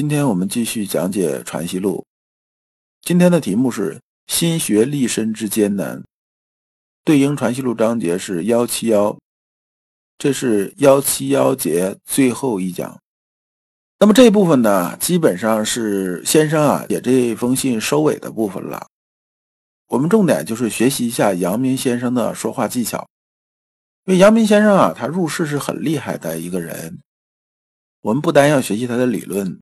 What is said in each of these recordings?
今天我们继续讲解《传习录》，今天的题目是“心学立身之艰难”，对应《传习录》章节是幺七幺，这是幺七幺节最后一讲。那么这一部分呢，基本上是先生啊写这封信收尾的部分了。我们重点就是学习一下阳明先生的说话技巧，因为阳明先生啊，他入世是很厉害的一个人。我们不单要学习他的理论。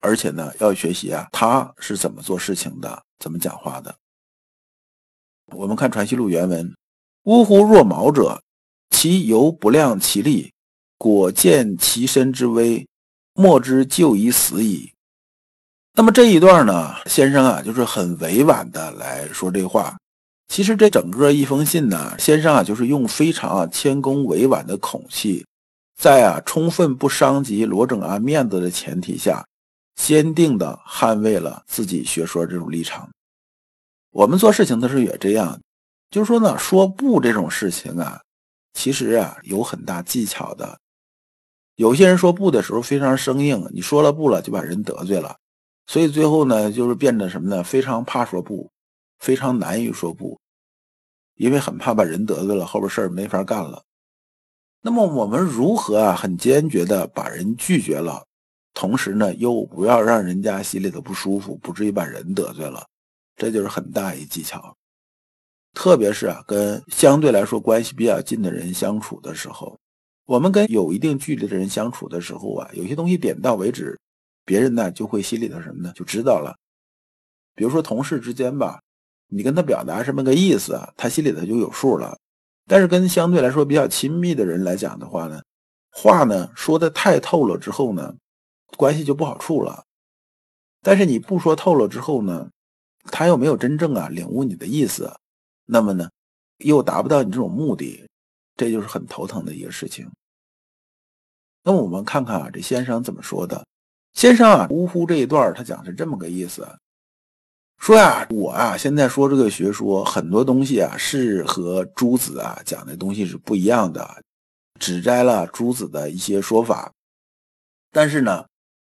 而且呢，要学习啊，他是怎么做事情的，怎么讲话的。我们看《传习录》原文：“呜呼！若毛者，其犹不量其力，果见其身之危，莫之就以死矣。”那么这一段呢，先生啊，就是很委婉的来说这话。其实这整个一封信呢，先生啊，就是用非常啊谦恭委婉的口气，在啊充分不伤及罗正安面子的前提下。坚定地捍卫了自己学说这种立场。我们做事情的时候也这样，就是说呢，说不这种事情啊，其实啊有很大技巧的。有些人说不的时候非常生硬，你说了不了就把人得罪了，所以最后呢就是变得什么呢？非常怕说不，非常难于说不，因为很怕把人得罪了，后边事儿没法干了。那么我们如何啊很坚决地把人拒绝了？同时呢，又不要让人家心里头不舒服，不至于把人得罪了，这就是很大一技巧。特别是啊，跟相对来说关系比较近的人相处的时候，我们跟有一定距离的人相处的时候啊，有些东西点到为止，别人呢就会心里头什么呢，就知道了。比如说同事之间吧，你跟他表达什么个意思啊，他心里头就有数了。但是跟相对来说比较亲密的人来讲的话呢，话呢说的太透了之后呢。关系就不好处了，但是你不说透了之后呢，他又没有真正啊领悟你的意思，那么呢，又达不到你这种目的，这就是很头疼的一个事情。那么我们看看啊，这先生怎么说的？先生啊，呜呼这一段他讲是这么个意思，说呀，我啊现在说这个学说很多东西啊是和朱子啊讲的东西是不一样的，只摘了朱子的一些说法，但是呢。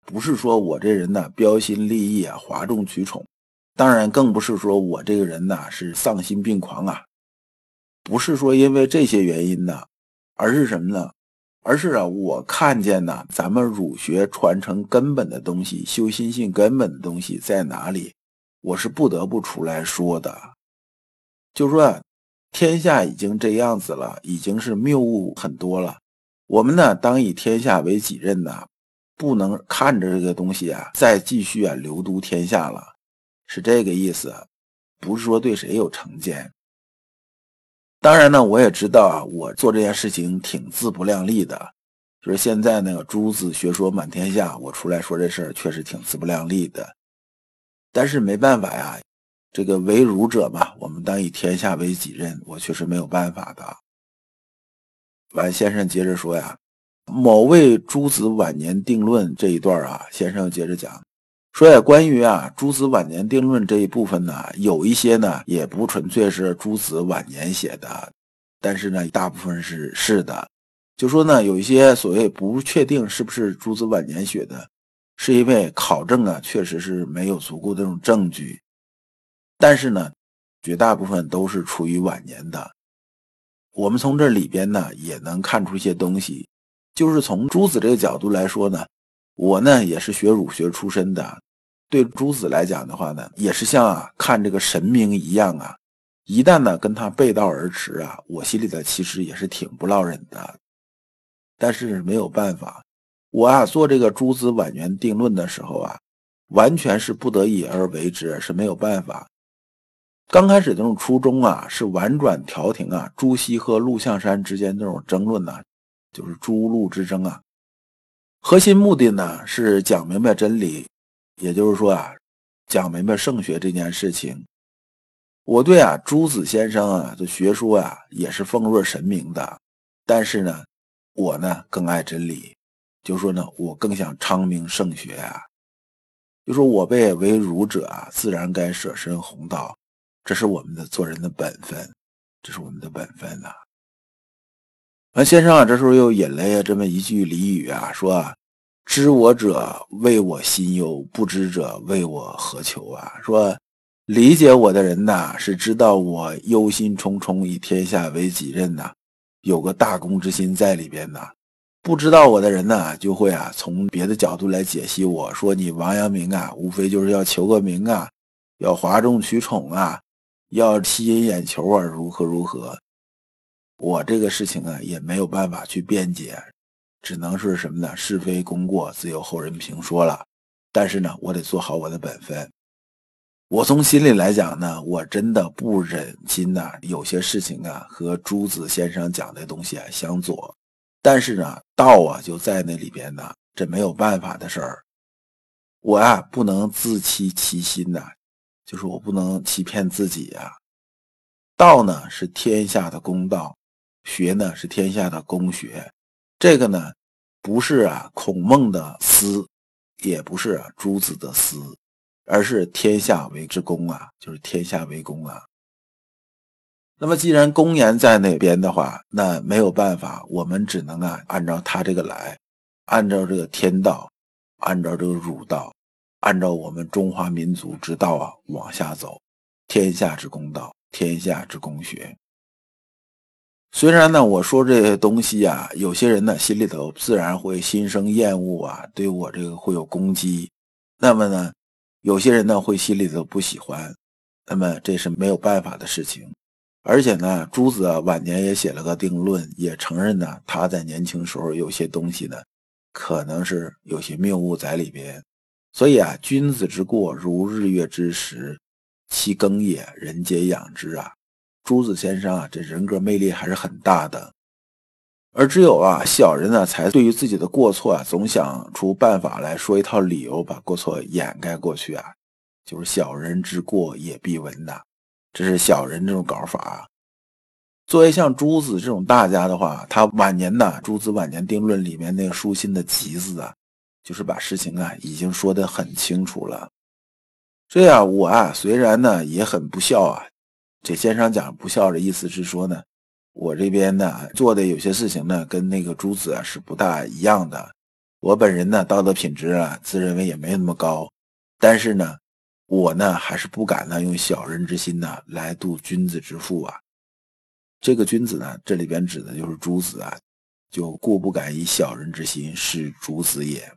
不是说我这人呢标新立异啊，哗众取宠，当然更不是说我这个人呢是丧心病狂啊，不是说因为这些原因呢，而是什么呢？而是啊，我看见呢，咱们儒学传承根本的东西，修心性根本的东西在哪里？我是不得不出来说的。就说天下已经这样子了，已经是谬误很多了，我们呢当以天下为己任呐。不能看着这个东西啊，再继续啊流毒天下了，是这个意思，不是说对谁有成见。当然呢，我也知道啊，我做这件事情挺自不量力的，就是现在那个诸子学说满天下，我出来说这事儿确实挺自不量力的。但是没办法呀，这个为儒者嘛，我们当以天下为己任，我确实没有办法的。完，先生接着说呀。某位诸子晚年定论这一段啊，先生接着讲，说呀，关于啊诸子晚年定论这一部分呢，有一些呢也不纯粹是诸子晚年写的，但是呢，大部分是是的。就说呢，有一些所谓不确定是不是诸子晚年写的，是因为考证啊确实是没有足够的这种证据，但是呢，绝大部分都是处于晚年的。我们从这里边呢也能看出一些东西。就是从朱子这个角度来说呢，我呢也是学儒学出身的，对朱子来讲的话呢，也是像啊看这个神明一样啊，一旦呢跟他背道而驰啊，我心里的其实也是挺不落忍的。但是没有办法，我啊做这个诸子晚年定论的时候啊，完全是不得已而为之，是没有办法。刚开始这种初衷啊，是婉转调停啊朱熹和陆象山之间这种争论呢。就是诸路之争啊，核心目的呢是讲明白真理，也就是说啊，讲明白圣学这件事情。我对啊，朱子先生啊的学说啊，也是奉若神明的。但是呢，我呢更爱真理，就说呢，我更想昌明圣学啊。就说我辈为儒者啊，自然该舍身弘道，这是我们的做人的本分，这是我们的本分呐。完，先生啊，这时候又引来这么一句俚语啊，说，知我者为我心忧，不知者为我何求啊？说。理解我的人呐，是知道我忧心忡忡，以天下为己任呐，有个大公之心在里边呐。不知道我的人呢，就会啊从别的角度来解析我，说你王阳明啊，无非就是要求个名啊，要哗众取宠啊，要吸引眼球啊，如何如何。我这个事情啊，也没有办法去辩解，只能是什么呢？是非功过自有后人评说了。但是呢，我得做好我的本分。我从心里来讲呢，我真的不忍心呐，有些事情啊和朱子先生讲的东西啊相左，但是呢，道啊就在那里边呢，这没有办法的事儿。我啊不能自欺欺心呐，就是我不能欺骗自己呀。道呢是天下的公道，学呢是天下的公学，这个呢不是啊孔孟的私，也不是啊朱子的私。而是天下为之公啊，就是天下为公啊。那么既然公言在那边的话，那没有办法，我们只能啊按照他这个来，按照这个天道，按照这个儒道，按照我们中华民族之道啊往下走。天下之公道，天下之公学。虽然呢，我说这些东西啊，有些人呢心里头自然会心生厌恶啊，对我这个会有攻击。那么呢？有些人呢会心里头不喜欢，那么这是没有办法的事情。而且呢，朱子啊晚年也写了个定论，也承认呢他在年轻时候有些东西呢，可能是有些谬误在里边。所以啊，君子之过如日月之食，其耕也，人皆养之啊。朱子先生啊，这人格魅力还是很大的。而只有啊，小人呢，才对于自己的过错啊，总想出办法来说一套理由，把过错掩盖过去啊。就是小人之过也必闻呐，这是小人这种搞法。作为像朱子这种大家的话，他晚年呢，朱子晚年定论里面那个书信的集子啊，就是把事情啊已经说得很清楚了。这样，我啊虽然呢也很不孝啊，这先生讲不孝的意思是说呢。我这边呢做的有些事情呢，跟那个朱子啊是不大一样的。我本人呢道德品质啊自认为也没那么高，但是呢，我呢还是不敢呢用小人之心呢来度君子之腹啊。这个君子呢，这里边指的就是朱子啊，就故不敢以小人之心视朱子也。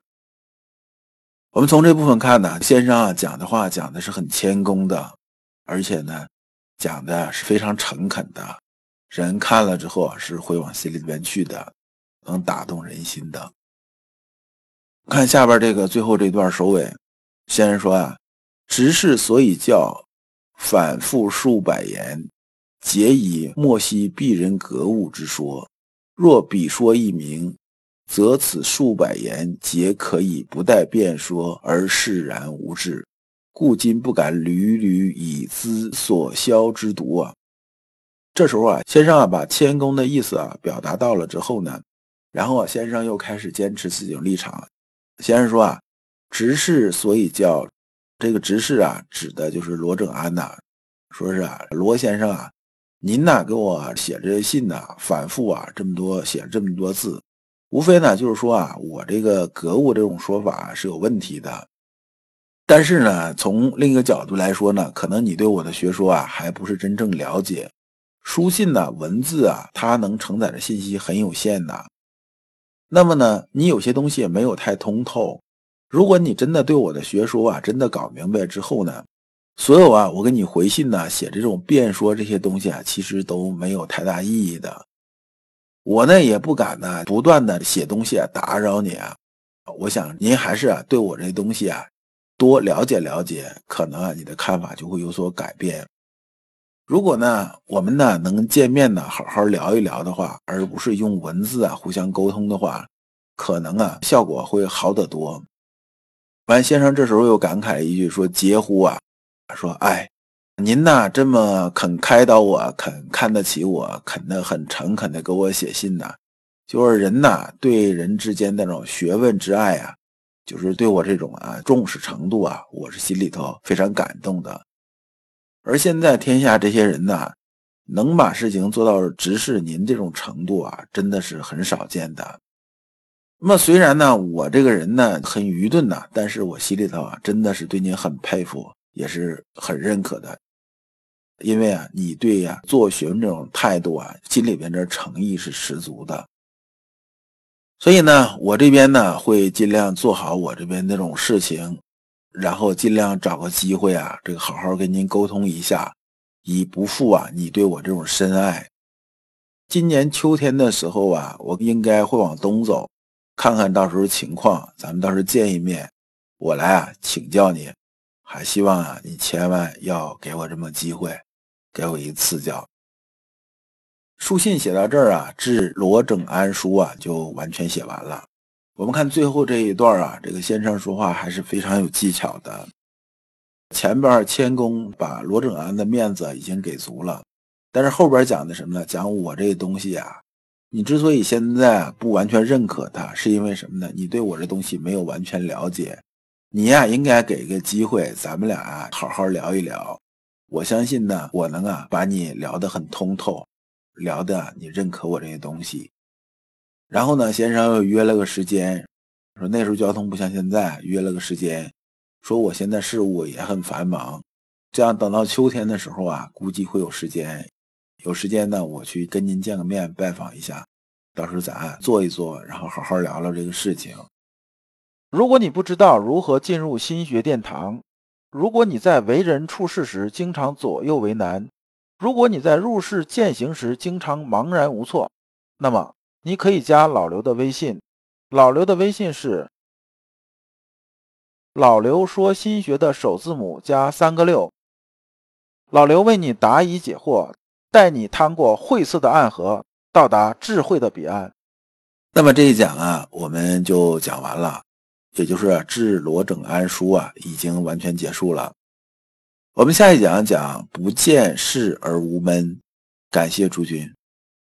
我们从这部分看呢，先生啊讲的话讲的是很谦恭的，而且呢讲的是非常诚恳的。人看了之后啊，是会往心里边去的，能打动人心的。看下边这个最后这段首尾，先生说啊：“执事所以教，反复数百言，皆以莫惜鄙人格物之说。若彼说一明，则此数百言皆可以不待辩说而释然无志。故今不敢屡屡以资所消之毒啊。”这时候啊，先生啊把谦恭的意思啊表达到了之后呢，然后啊先生又开始坚持自己的立场。先生说啊，执事所以叫这个执事啊，指的就是罗正安呐。说是啊，罗先生啊，您呐给我写这些信呐，反复啊这么多写了这么多字，无非呢就是说啊，我这个格物这种说法是有问题的。但是呢，从另一个角度来说呢，可能你对我的学说啊还不是真正了解。书信呢，文字啊，它能承载的信息很有限的。那么呢，你有些东西也没有太通透。如果你真的对我的学说啊，真的搞明白之后呢，所有啊，我给你回信呢，写这种辩说这些东西啊，其实都没有太大意义的。我呢，也不敢呢，不断的写东西啊，打扰你啊。我想您还是啊，对我这东西啊，多了解了解，可能啊，你的看法就会有所改变。如果呢，我们呢能见面呢，好好聊一聊的话，而不是用文字啊互相沟通的话，可能啊效果会好得多。完，先生这时候又感慨一句说：“嗟乎啊！说哎，您呐这么肯开导我，肯看得起我，肯的很诚恳的给我写信呐，就是人呐对人之间那种学问之爱啊，就是对我这种啊重视程度啊，我是心里头非常感动的。而现在天下这些人呐，能把事情做到直视您这种程度啊，真的是很少见的。”那么虽然呢，我这个人呢很愚钝呐，但是我心里头啊真的是对您很佩服，也是很认可的。因为啊，你对呀做学问这种态度啊，心里边这诚意是十足的。所以呢，我这边呢会尽量做好我这边那种事情，然后尽量找个机会啊，这个好好跟您沟通一下，以不负啊你对我这种深爱。今年秋天的时候啊，我应该会往东走。看看到时候情况，咱们到时候见一面，我来啊请教你，还希望啊你千万要给我这么机会，给我一次教。书信写到这儿啊，致罗整安书啊就完全写完了。我们看最后这一段啊，这个先生说话还是非常有技巧的。前边谦恭把罗整安的面子已经给足了，但是后边讲的什么呢？讲我这东西啊。你之所以现在不完全认可他，是因为什么呢？你对我这东西没有完全了解。你呀，应该给个机会，咱们俩啊好好聊一聊。我相信呢，我能啊把你聊得很通透，聊的你认可我这些东西。然后呢，先生又约了个时间，说那时候交通不像现在，约了个时间，说我现在事务也很繁忙，这样等到秋天的时候啊，估计会有时间。有时间呢，我去跟您见个面，拜访一下，到时候咱坐一坐，然后好好聊聊这个事情。如果你不知道如何进入心学殿堂，如果你在为人处事时经常左右为难，如果你在入世践行时经常茫然无措，那么你可以加老刘的微信。老刘的微信是老刘说心学的首字母加三个六。老刘为你答疑解惑。带你趟过晦涩的暗河，到达智慧的彼岸。那么这一讲啊，我们就讲完了，也就是《治罗整安书》啊，已经完全结束了。我们下一讲讲不见事而无闷。感谢诸君。